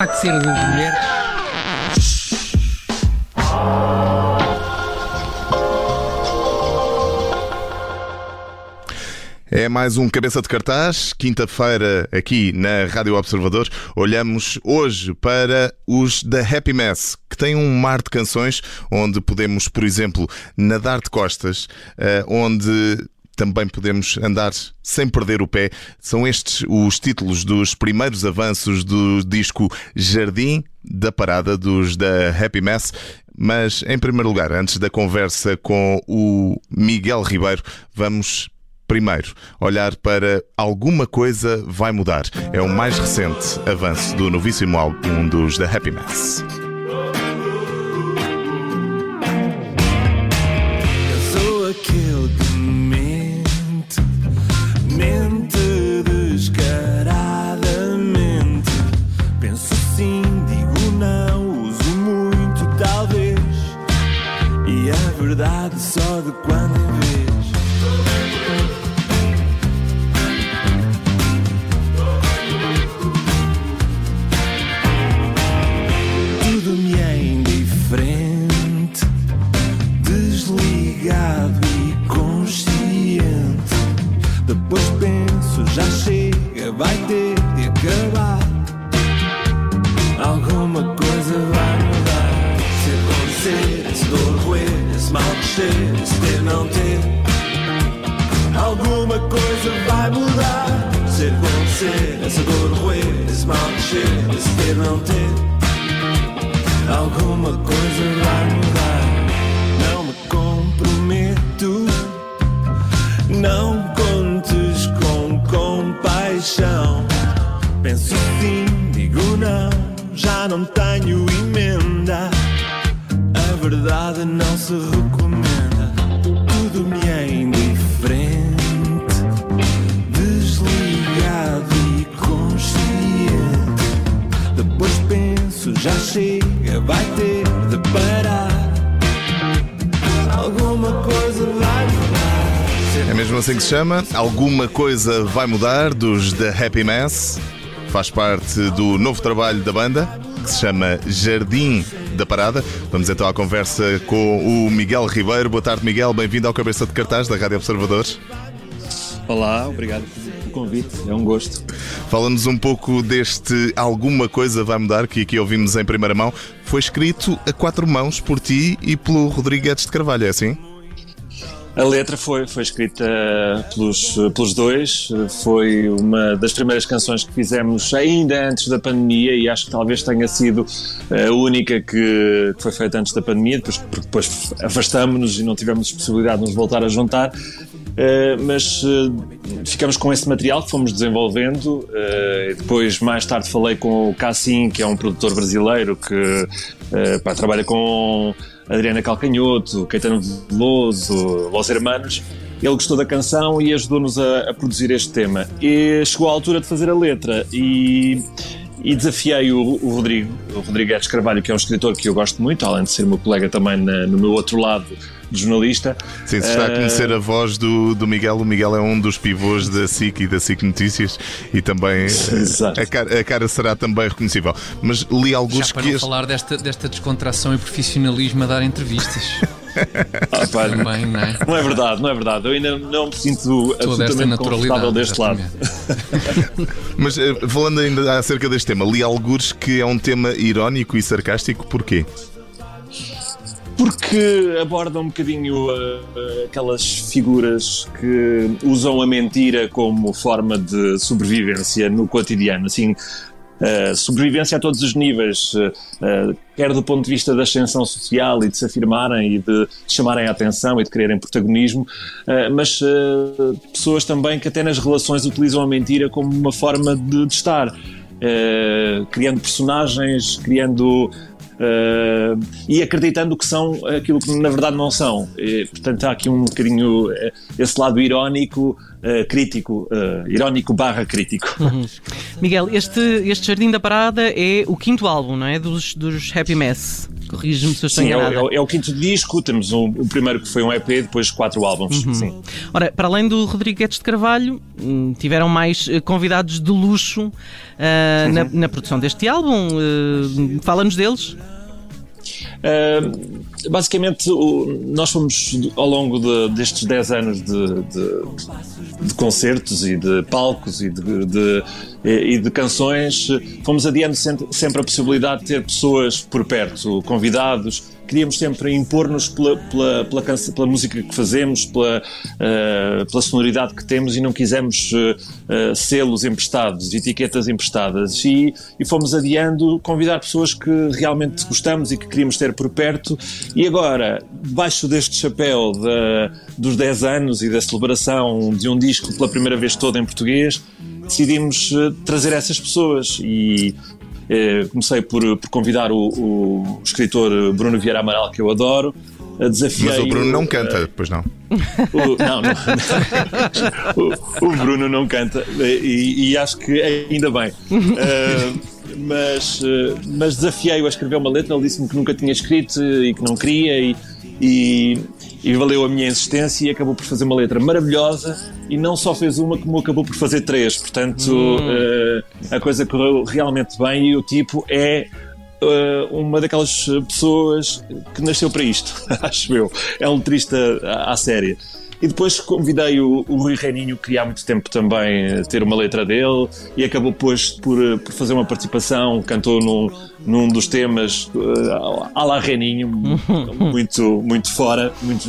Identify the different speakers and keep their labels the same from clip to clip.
Speaker 1: Que ser de mulher.
Speaker 2: É mais um cabeça de cartaz, quinta-feira aqui na Rádio Observador. Olhamos hoje para os da Happy Mess, que têm um mar de canções onde podemos, por exemplo, nadar de costas, eh, onde também podemos andar sem perder o pé. São estes os títulos dos primeiros avanços do disco Jardim da Parada dos da Happy Mess. Mas, em primeiro lugar, antes da conversa com o Miguel Ribeiro, vamos primeiro olhar para Alguma Coisa Vai Mudar. É o mais recente avanço do novíssimo álbum dos da Happy Mess.
Speaker 3: Vai ter de acabar. Alguma coisa vai mudar. Se acontecer, se dor roer, se mal crescer, se ter, não ter. Alguma coisa vai mudar. Se acontecer, se dor roer, se mal crescer, se ter, não ter.
Speaker 2: Mesmo assim que se chama. Alguma Coisa Vai Mudar dos da Happy Mess. Faz parte do novo trabalho da banda, que se chama Jardim da Parada. Vamos então à conversa com o Miguel Ribeiro. Boa tarde, Miguel. Bem-vindo ao Cabeça de Cartaz da Rádio Observador.
Speaker 4: Olá, obrigado pelo convite, é um gosto.
Speaker 2: Fala-nos um pouco deste Alguma Coisa Vai Mudar, que aqui ouvimos em primeira mão. Foi escrito a quatro mãos por ti e pelo Rodrigues de Carvalho, é assim?
Speaker 4: A letra foi, foi escrita pelos, pelos dois, foi uma das primeiras canções que fizemos ainda antes da pandemia e acho que talvez tenha sido a única que, que foi feita antes da pandemia, depois, porque depois afastámos-nos e não tivemos possibilidade de nos voltar a juntar. Uh, mas uh, ficamos com esse material que fomos desenvolvendo. Uh, depois, mais tarde, falei com o Cassim, que é um produtor brasileiro que pá, trabalha com Adriana Calcanhoto, Caetano Veloso, Los Hermanos. Ele gostou da canção e ajudou-nos a, a, produzir este tema. E chegou a altura de fazer a letra e, e desafiei o, o Rodrigo, o Carvalho, que é um escritor que eu gosto muito, além de ser meu colega também na, no meu outro lado de jornalista.
Speaker 2: Sim, se está a conhecer a voz do, do Miguel, o Miguel é um dos pivôs da SIC e da SIC Notícias e também a cara, a cara, será também reconhecível. Mas li alguns
Speaker 1: Já para
Speaker 2: que.
Speaker 1: não
Speaker 2: este-
Speaker 1: falar desta, desta descontração e profissionalismo a dar entrevistas.
Speaker 4: Ah, pá,
Speaker 1: Também, não é?
Speaker 4: Não é verdade, não é verdade. Eu ainda não me sinto
Speaker 1: Toda
Speaker 4: absolutamente confortável
Speaker 1: naturalidade.
Speaker 4: deste lado.
Speaker 2: Mas eh, falando ainda acerca deste tema, li alguns que é um tema irónico e sarcástico, porquê?
Speaker 4: Porque aborda um bocadinho uh, uh, aquelas figuras que usam a mentira como forma de sobrevivência no cotidiano. Assim, uh, sobrevivência a todos os níveis, uh, uh, quer do ponto de vista da ascensão social e de se afirmarem e de chamarem a atenção e de quererem protagonismo, uh, mas pessoas também que até nas relações utilizam a mentira como uma forma de, de estar. Criando personagens, criando Uh, e acreditando que são aquilo que na verdade não são. E, portanto, há aqui um bocadinho uh, esse lado irónico, uh, crítico, irónico barra crítico.
Speaker 5: Miguel, este, este Jardim da Parada é o quinto álbum, não é? Dos, dos Happy Mess. Corrige-me se eu estou
Speaker 4: é,
Speaker 5: enganado.
Speaker 4: é o- é o quinto disco, temos o, o primeiro que foi um EP, depois quatro álbuns. Sim.
Speaker 5: Ora, para além do Rodrigo Guedes de Carvalho, hum, tiveram mais eh, convidados de luxo ah, na, na produção deste álbum. Eh, Fala-nos deles.
Speaker 4: Basicamente, o- nós fomos ao longo de- destes 10 anos de, de- de concertos e de palcos e de, e de canções, fomos adiando sempre a possibilidade de ter pessoas por perto, convidados. Queríamos sempre impor-nos pela, pela, pela, pela música que fazemos, pela, uh, pela sonoridade que temos e não quisemos uh, uh, selos emprestados, etiquetas emprestadas. E, e fomos adiando convidar pessoas que realmente gostamos e que queríamos ter por perto. E agora, debaixo deste chapéu dos 10 anos e da celebração de um disco pela primeira vez todo em português, decidimos trazer essas pessoas. E, comecei por, por convidar o, o escritor Bruno Vieira Amaral, que eu adoro. Eh, Desafiei
Speaker 2: Mas o Bruno não canta, pois não.
Speaker 4: o, não, não. o, o Bruno não canta e, e acho que ainda bem. Eh, mas, eh, mas desafiei-o a escrever uma letra. Ele disse-me que nunca tinha escrito e que não queria, e, e, e valeu a minha insistência. E acabou por fazer uma letra maravilhosa. E não só fez uma, como acabou por fazer três. Portanto, eh, a coisa correu realmente bem. E o tipo é uh, uma daquelas pessoas que nasceu para isto, acho eu. É um letrista à, à séria. E depois convidei o, o Rui Reininho, que há muito tempo também eh, ter uma letra dele, e acabou depois por, eh, por fazer uma participação, cantou num, num dos temas uh, à la Reininho, muito, muito fora, muito,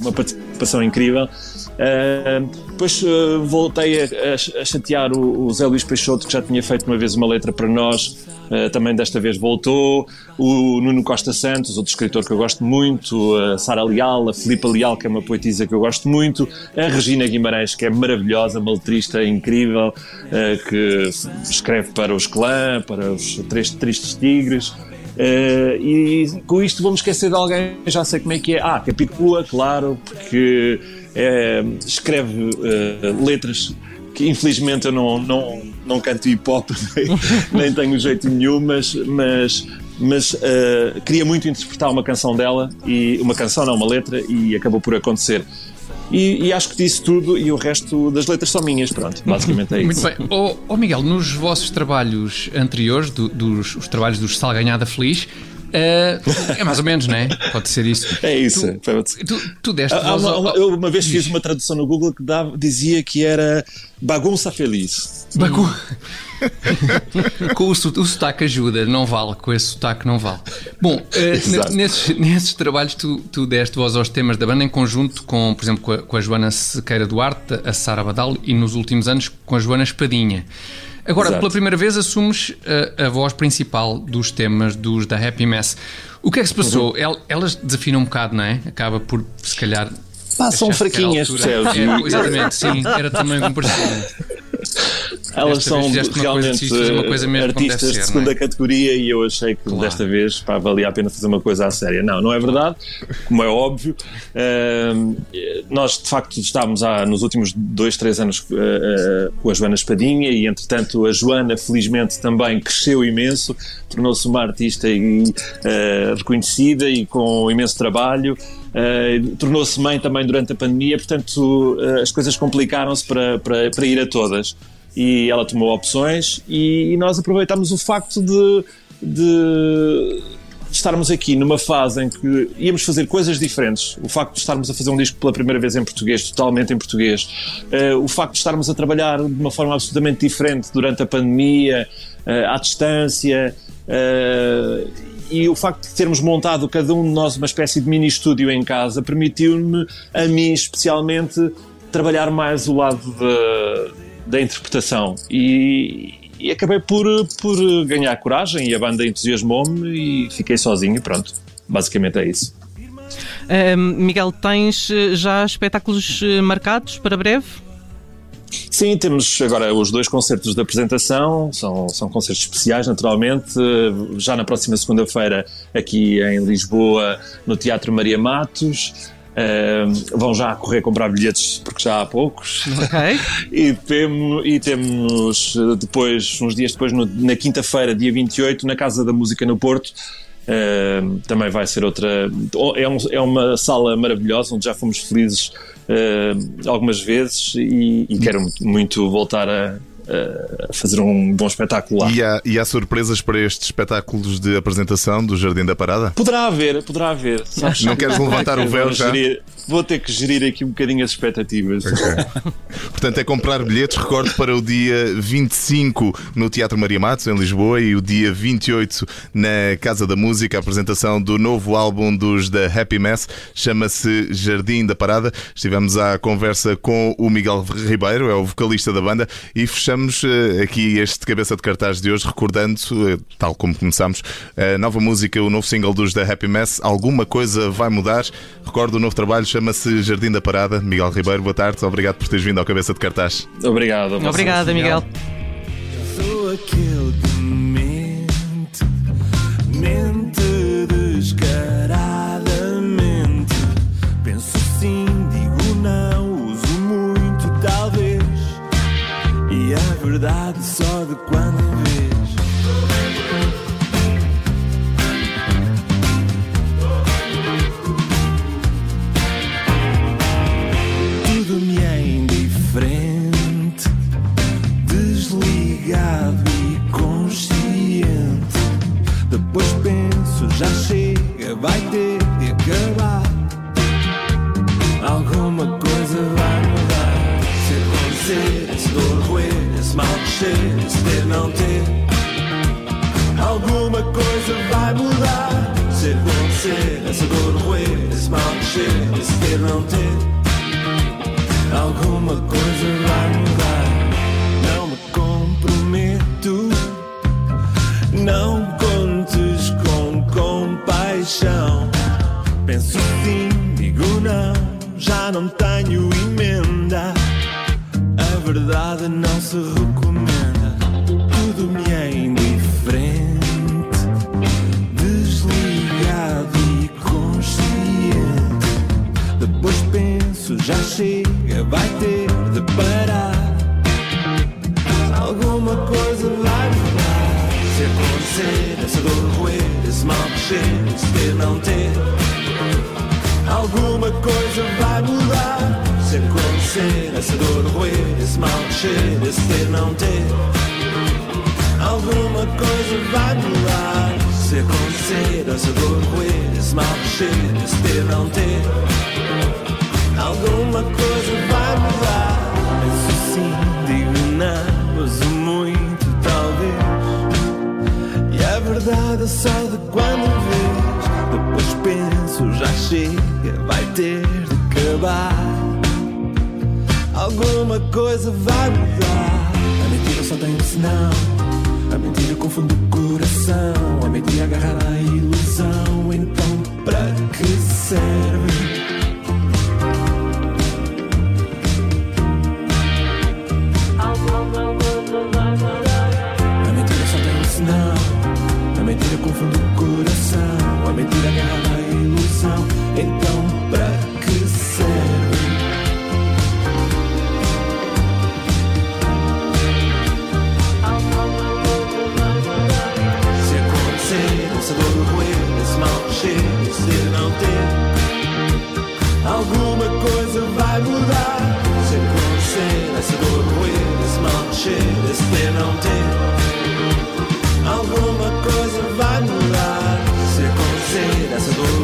Speaker 4: uma participação incrível. Uh, depois uh, voltei a, a- a chatear o, o Zé Luís Peixoto, que já tinha feito uma vez uma letra para nós, uh, também desta vez voltou. O Nuno Costa Santos, outro escritor que eu gosto muito, a Sara Leal, a Filipa Leal, que é uma poetisa que eu gosto muito, a Regina Guimarães, que é maravilhosa, uma letrista incrível, uh, que escreve para os Clã, para os Três Tristes Tigres. Uh, e com isto vamos esquecer de alguém, já sei como é que é. Ah, Capicua, claro, porque eh, escreve eh, letras que infelizmente eu não, não, não canto hip hop, nem, tenho jeito nenhum, mas, mas, mas eh, queria muito interpretar uma canção dela, e uma canção, não uma letra, e acabou por acontecer. E, e acho que disse tudo, e o resto das letras são minhas, pronto, basicamente é isso.
Speaker 1: Muito bem. Ó ó, Miguel, nos vossos trabalhos anteriores, do- dos os trabalhos dos Salganhada Feliz, eh, é mais ou menos, não é? Pode ser isso.
Speaker 4: É isso.
Speaker 1: Tu, tu, tu deste voz
Speaker 4: uma-
Speaker 1: ao-
Speaker 4: uma- eu uma vez fiz uma tradução no Google que dava- dizia que era bagunça feliz.
Speaker 1: Bacu. com o, o sotaque ajuda, não vale, com esse sotaque não vale. Bom, eh, nesses, nesses trabalhos tu, tu deste voz aos temas da banda em conjunto com, por exemplo, com a, com a Joana Sequeira Duarte, a Sara Badal e nos últimos anos com a Joana Espadinha. Agora,
Speaker 4: Exato.
Speaker 1: pela primeira vez, assumes a, a voz principal dos temas dos da Happy Mess. O que é que se passou?
Speaker 4: Uhum.
Speaker 1: El- Elas desafinam um bocado, não é? Acaba por, se calhar. Era a
Speaker 4: fraquinhas, percebes?
Speaker 1: É, exatamente, sim, era também um parecia.
Speaker 4: Elas são realmente
Speaker 1: coisa
Speaker 4: artistas
Speaker 1: deve
Speaker 4: de
Speaker 1: ser,
Speaker 4: segunda
Speaker 1: é?
Speaker 4: categoria e eu achei que
Speaker 1: Claro.
Speaker 4: desta vez pá, valia a pena fazer uma coisa à séria. Não, não é verdade, como é óbvio. Ahm, nós, de facto, estávamos há, nos últimos dois, três anos ah, ah, com a Joana Espadinha e, entretanto, a Joana, felizmente, também cresceu imenso, tornou-se uma artista e, ah, reconhecida e com imenso trabalho. Uh, tornou-se mãe também durante a pandemia, portanto uh, as coisas complicaram-se para, para, para ir a todas. E ela tomou opções e, e nós aproveitámos o facto de, de estarmos aqui numa fase em que íamos fazer coisas diferentes. O facto de estarmos a fazer um disco pela primeira vez em português, totalmente em português. Uh, o facto de estarmos a trabalhar de uma forma absolutamente diferente durante a pandemia, uh, à distância. Uh, e o facto de termos montado cada um de nós uma espécie de mini estúdio em casa permitiu-me, a mim especialmente, trabalhar mais o lado da, da interpretação. E, e acabei por, por ganhar coragem e a banda entusiasmou-me e fiquei sozinho. Pronto, basicamente é isso.
Speaker 5: Ahm, Miguel, tens eh, já espetáculos eh, marcados para breve?
Speaker 4: Sim, temos agora os dois concertos de apresentação, são, são concertos especiais, naturalmente. Já na próxima segunda-feira, aqui em Lisboa, no Teatro Maria Matos. Eh, vão já correr comprar bilhetes porque já há poucos.
Speaker 5: Ok.
Speaker 4: E, temo, e temos eh, depois, uns dias depois, no- na quinta-feira, dia 28, na Casa da Música no Porto, Uh, também vai ser outra. É, um, é, uma sala maravilhosa onde já fomos felizes uh, algumas vezes e, e quero muito voltar a, a fazer um bom espetáculo lá.
Speaker 2: E há, e há, surpresas para estes espetáculos de apresentação do Jardim da Parada?
Speaker 4: Poderá haver, poderá haver.
Speaker 2: Sabes? Não queres levantar o véu já?
Speaker 4: Gerir, vou ter que gerir aqui um bocadinho as expectativas.
Speaker 2: Okay. Portanto, é comprar bilhetes, recordo, para o dia 25 no Teatro Maria Matos, em Lisboa, e o dia 28 na Casa da Música, a apresentação do novo álbum dos da Happy Mess, chama-se Jardim da Parada. Estivemos à conversa com o Miguel Ribeiro, é o vocalista da banda, e fechamos eh, aqui este cabeça de cartaz de hoje, recordando, eh, tal como começámos, a nova música, o novo single dos da Happy Mess, Alguma Coisa Vai Mudar. Recordo o novo trabalho chama-se Jardim da Parada. Miguel Ribeiro, boa tarde. Obrigado por teres vindo ao Cabeça de Cartaz.
Speaker 4: Obrigado.
Speaker 5: Obrigado, Miguel.
Speaker 3: Sou aquele que mente, mente descaradamente. Penso sim, digo não, uso muito, talvez. E a verdade só de quando não ter. Alguma coisa vai mudar. Não me comprometo. Não contes com compaixão. Penso sim, digo não, já não tenho emenda. A verdade não se recomenda, tudo me é indiferente. Já chega, vai ter de parar. Alguma coisa vai mudar. Se acontecer, essa dor roer, esse mal crescer, se ter não ter. Alguma coisa vai mudar. Se acontecer, essa dor roer, esse mal crescer, esse ter não ter. Alguma coisa vai mudar. Se acontecer, essa dor roer, esse mal crescer, esse ter não ter. Alguma coisa vai mudar. Penso sim, digo não, uso muito, talvez. E a verdade é só de quando vês. Depois penso, já chega, vai ter de acabar. Alguma coisa vai mudar. A mentira só tem um sinal. A mentira confunde o coração. A mentira agarrar a ilusão. Então, para que serve? Mentira a ilusão. Então, acontecer, essa dor